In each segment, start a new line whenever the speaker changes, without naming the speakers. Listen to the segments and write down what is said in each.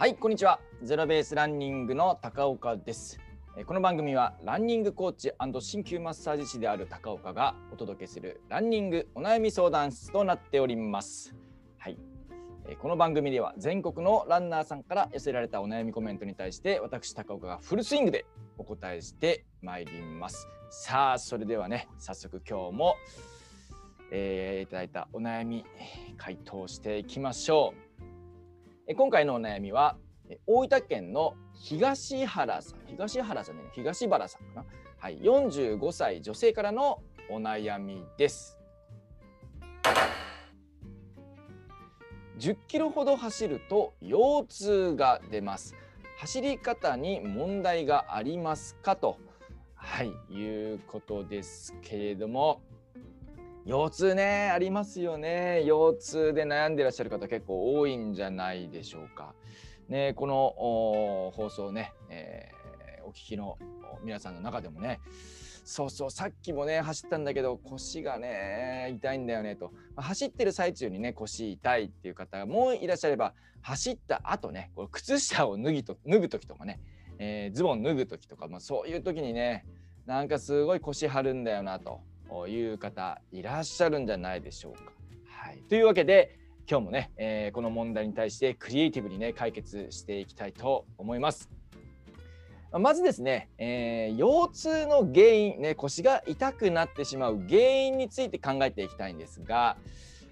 はいこんにちは。ゼロベースランニングの高岡です。えこの番組はランニングコーチ鍼灸マッサージ師である高岡がお届けするランニングお悩み相談室となっております。はい。えこの番組では全国のランナーさんから寄せられたお悩みコメントに対して私高岡がフルスイングでお答えしてまいります。さあそれではね早速今日も、えーいただいたお悩み回答していきましょう。今回のお悩みはえ大分県の東原さん。東原さんね東原さんかな。はい45歳女性からのお悩みです。10キロほど走ると腰痛が出ます。走り方に問題がありますか？と。はいいうことですけれども。腰痛ねありますよね。腰痛で悩んでらっしゃる方結構多いんじゃないでしょうか。ねこの放送ね、えーお聞きの皆さんの中でもね。そうそうさっきもね走ったんだけど腰がね痛いんだよねと、走ってる最中にね腰痛いっていう方もいらっしゃれば走った後ねこ靴下を脱ぎと脱ぐ時とかね、えーズボン脱ぐ時とか、まあ、そういう時にねなんかすごい腰張るんだよなと。いう方いらっしゃるんじゃないでしょうか。はい、というわけで今日もね、えーこの問題に対してクリエイティブにね解決していきたいと思います。まずですね、えー腰痛の原因、ね、腰が痛くなってしまう原因について考えていきたいんですが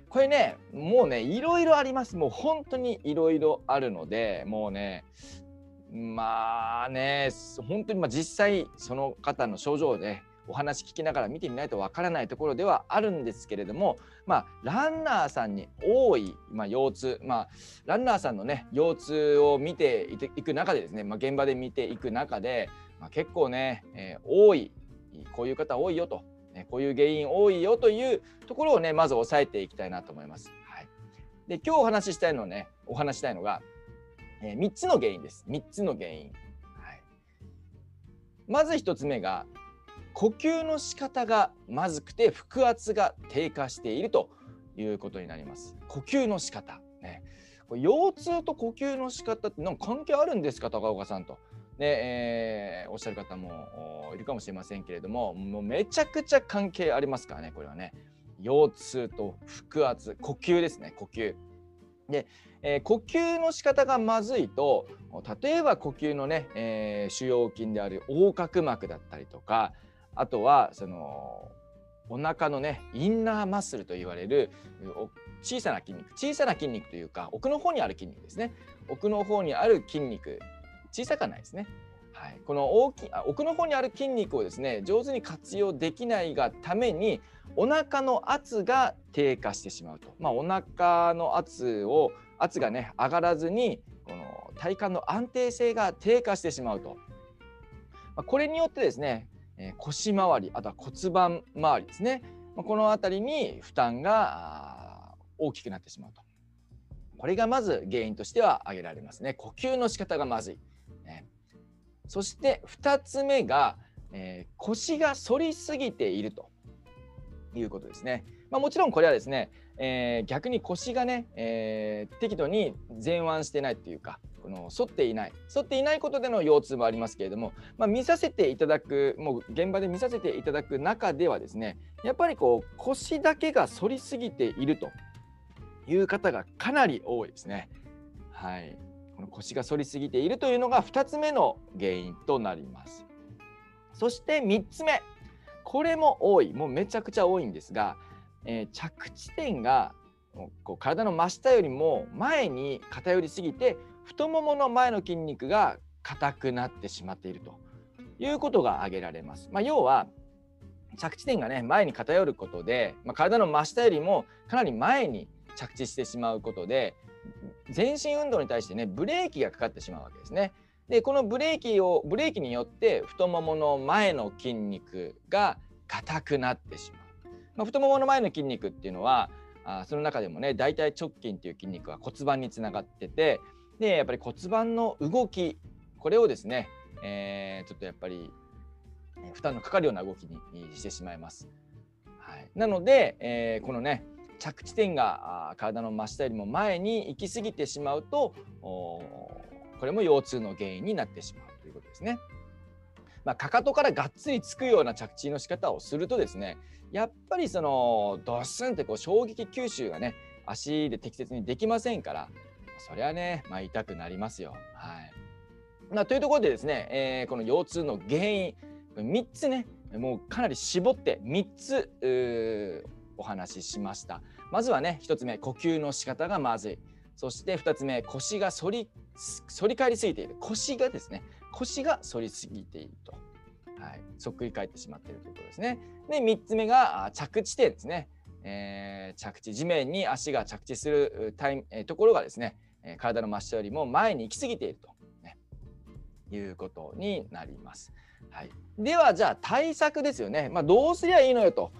これねもうねいろいろありますもう本当にいろいろあるのでもうねまあね本当にまあ実際その方の症状でお話聞きながら見てみないとわからないところではあるんですけれども、まあ、ランナーさんに多い、まあ、腰痛、まあ、ランナーさんのね腰痛を見ていていく中でですね、まあ、現場で見ていく中で、まあ、結構ね、えー多いこういう方多いよと、ね、こういう原因多いよというところをねまず押さえていきたいなと思います。はい、で今日お話ししたいのねお話したいのが、え3つの原因です。3つの原因。まず1つ目が呼吸の仕方がまずくて腹圧が低下しているということになります。呼吸の仕方。ね、これ腰痛と呼吸の仕方ってなんか関係あるんですか高岡さんと。ねえーおっしゃる方もいるかもしれませんけれどももうめちゃくちゃ関係ありますからねこれはね腰痛と腹圧呼吸ですね呼吸。で、えー呼吸の仕方がまずいと例えば呼吸のね、えー主要筋である横隔膜だったりとかあとはそのお腹のねインナーマッスルと言われる小さな筋肉小さな筋肉というか奥の方にある筋肉ですね。奥の方にある筋肉小さくはないですね。はい、この大きあ奥の方にある筋肉をですね上手に活用できないがためにお腹の圧が低下してしまうと、まあ、お腹の圧を圧がね上がらずにこの体幹の安定性が低下してしまうと、まあ、これによってですね、えー腰回りあとは骨盤周りですね、ま、この辺りに負担が大きくなってしまうと。これがまず原因としては挙げられますね。呼吸の仕方がまずい、ね、そして2つ目が、え腰が反りすぎていると。いうことですね。まあ、もちろんこれはですね、えー逆に腰がね、えー適度に前腕してないっていうかこの反っていない反っていないことでの腰痛もありますけれども、まあ、見させていただくもう現場で見させていただく中ではですねやっぱりこう腰だけが反りすぎているという方がかなり多いですね。はい、この腰が反りすぎているというのが2つ目の原因となります。そして3つ目これも多いもうめちゃくちゃ多いんですが、えー着地点がこう体の真下よりも前に偏りすぎて太ももの前の筋肉が硬くなってしまっているということが挙げられます。まあ、要は着地点がね前に偏ることで、まあ、体の真下よりもかなり前に着地してしまうことで全身運動に対してねブレーキがかかってしまうわけですね。でこのブレーキをブレーキによって太ももの前の筋肉が硬くなってしまう。まあ、太ももの前の筋肉っていうのはあその中でもね大腿直筋っていう筋肉は骨盤につながっててでやっぱり骨盤の動きこれをですね、えーちょっとやっぱり負担のかかるような動きにしてしまいます。はい、なので、えーこのね着地点が体の真下よりも前に行き過ぎてしまうとこれも腰痛の原因になってしまうということですね。まあ、かかとからがっつりつくような着地の仕方をするとですねやっぱりそのドスンってこう衝撃吸収がね足で適切にできませんからそりゃね、まあ、痛くなりますよ。はいまあ、というところでですね、えー、この腰痛の原因3つねもうかなり絞って3つお話ししました。まずはね1つ目呼吸の仕方がまずいそして2つ目腰が反り反り返りすぎている腰がですね腰が反りすぎていると、はい、そっくり返ってしまっているということですね。で3つ目が着地点ですね。えー、着地地面に足が着地するタイ、えー、ところがですね体の真下よりも前に行き過ぎていると、ね、いうことになります。はい、ではじゃあ対策ですよね。まあ、どうすりゃいいのよと。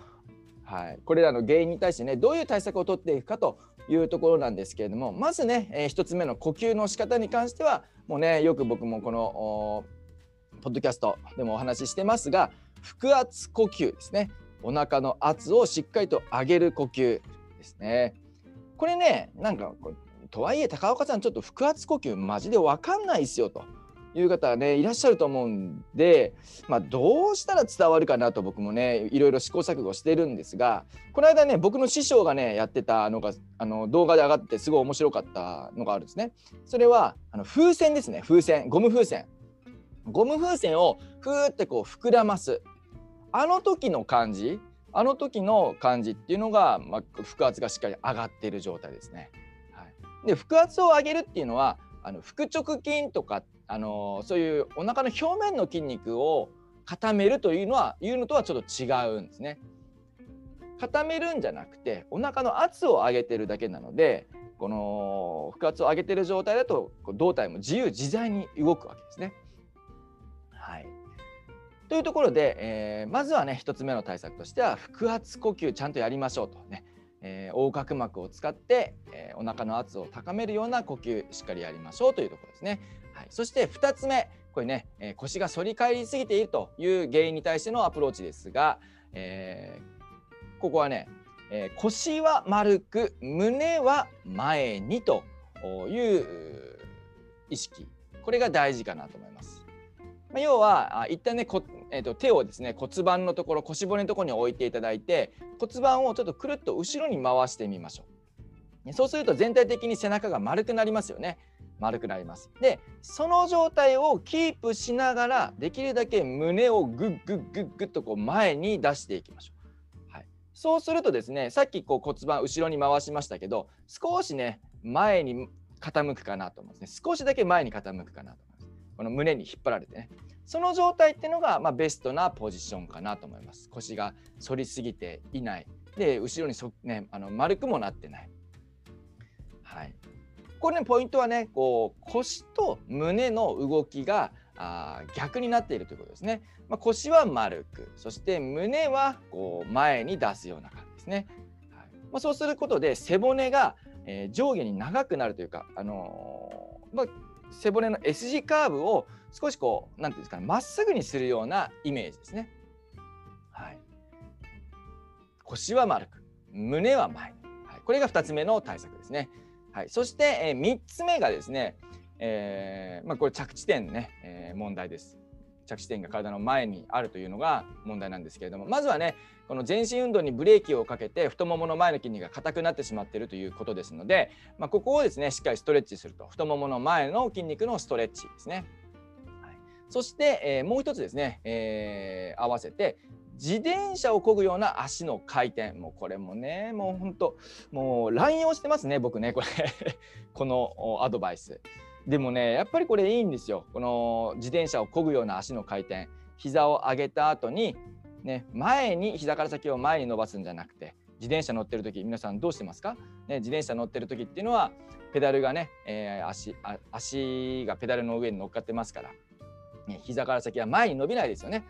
はい、これらの原因に対してねどういう対策を取っていくかというところなんですけれどもまずね、えー、1つ目の呼吸の仕方に関してはもうねよく僕もこのポッドキャストでもお話ししてますが腹圧呼吸ですね。お腹の圧をしっかりと上げる呼吸ですね。これねなんかとはいえ高岡さんちょっと腹圧呼吸マジで分かんないですよと。いう方はねいらっしゃると思うんで、まあ、どうしたら伝わるかなと僕もねいろいろ試行錯誤してるんですがこの間ね僕の師匠がねやってたのがあの動画で上がってすごい面白かったのがあるんですね。それはあの風船ですね風船ゴム風船。ゴム風船をふーってこう膨らますあの時の感じあの時の感じっていうのが、まあ、腹圧がしっかり上がっている状態ですね。はい、で腹圧を上げるっていうのはあの腹直筋とかあのそういうお腹の表面の筋肉を固めるというのはいうのとはちょっと違うんですね。固めるんじゃなくてお腹の圧を上げてるだけなのでこの腹圧を上げてる状態だと胴体も自由自在に動くわけですね。はい、というところで、えー、まずはね1つ目の対策としては腹圧呼吸ちゃんとやりましょうとね、えー、横隔膜を使って、えー、お腹の圧を高めるような呼吸しっかりやりましょうというところですね。はい、そして2つ目これね、えー、腰が反り返りすぎているという原因に対してのアプローチですが、えー、ここはね、えー、腰は丸く胸は前にという意識これが大事かなと思います。まあ、要は一旦ねこ、えーと、手をですね骨盤のところ腰骨のところに置いていただいて骨盤をちょっとくるっと後ろに回してみましょう。そうすると全体的に背中が丸くなりますよね。丸くなります。でその状態をキープしながらできるだけ胸をグッグッグッグッとこう前に出していきましょう。はい、そうするとですねさっきこう骨盤後ろに回しましたけど少しね前に傾くかなと思うんですね。少しだけ前に傾くかなと思います。この胸に引っ張られてね。その状態っていうのが、まあ、ベストなポジションかなと思います。腰が反りすぎていない。で後ろにそ、ね、あの丸くもなってない。はい。これねポイントはねこう腰と胸の動きがあ逆になっているということですね。まあ、腰は丸くそして胸はこう前に出すような感じですね。はいまあ、そうすることで背骨が、えー、上下に長くなるというか、あのー、まあ、背骨の S 字カーブを少しこう何て言うんですかねまっすぐにするようなイメージですね。はい、腰は丸く胸は前に、はい、これが2つ目の対策ですね。はい、そして、えー、3つ目がですね、えーまあ、これ着地点ね、えー、問題です。着地点が体の前にあるというのが問題なんですけれどもまずはねこの全身運動にブレーキをかけて太ももの前の筋肉が硬くなってしまっているということですので、まあ、ここをですねしっかりストレッチすると太ももの前の筋肉のストレッチですね。そして、えー、もう一つですね、えー、合わせて自転車を漕ぐような足の回転。もうこれもねもうほんともう乱用してますね僕ねこれ。このアドバイス。でもねやっぱりこれいいんですよ。この自転車を漕ぐような足の回転。膝を上げた後にね前に膝から先を前に伸ばすんじゃなくて自転車乗ってる時皆さんどうしてますか、ね、自転車乗ってる時っていうのはペダルがね、えー、足足がペダルの上に乗っかってますから、ね、膝から先は前に伸びないですよね。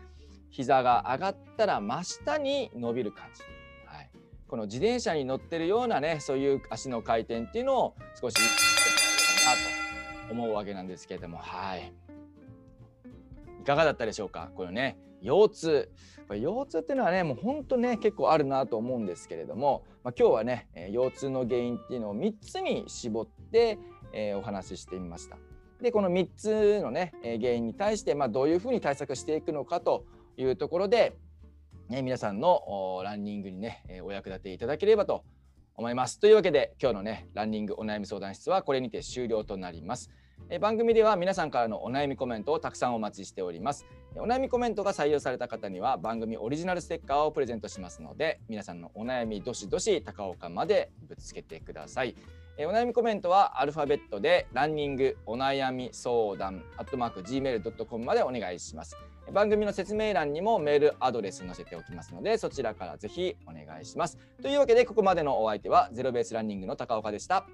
膝が上がったら真下に伸びる感じ、はい、この自転車に乗ってるようなねそういう足の回転っていうのを少し意識してかなと思うわけなんですけれども。はい。いかがだったでしょうか？これね腰痛。これ腰痛っていうのはねもうほんとね結構あるなと思うんですけれども、まあ、今日はね腰痛の原因っていうのを3つに絞って、えー、お話ししてみました。でこの3つのね原因に対して、まあ、どういうふうに対策していくのかというところで、ね、皆さんのランニングにねお役立ていただければと思います。というわけで今日のねランニングお悩み相談室はこれにて終了となります。え番組では皆さんからのお悩みコメントをたくさんお待ちしております。お悩みコメントが採用された方には番組オリジナルステッカーをプレゼントしますので皆さんのお悩みどしどし高岡までぶつけてください。えお悩みコメントはアルファベットでランニングお悩み相談アットマーク gmail.com までお願いします。番組の説明欄にもメールアドレス載せておきますのでそちらからぜひお願いします。というわけでここまでのお相手はゼロベースランニングの高岡でした。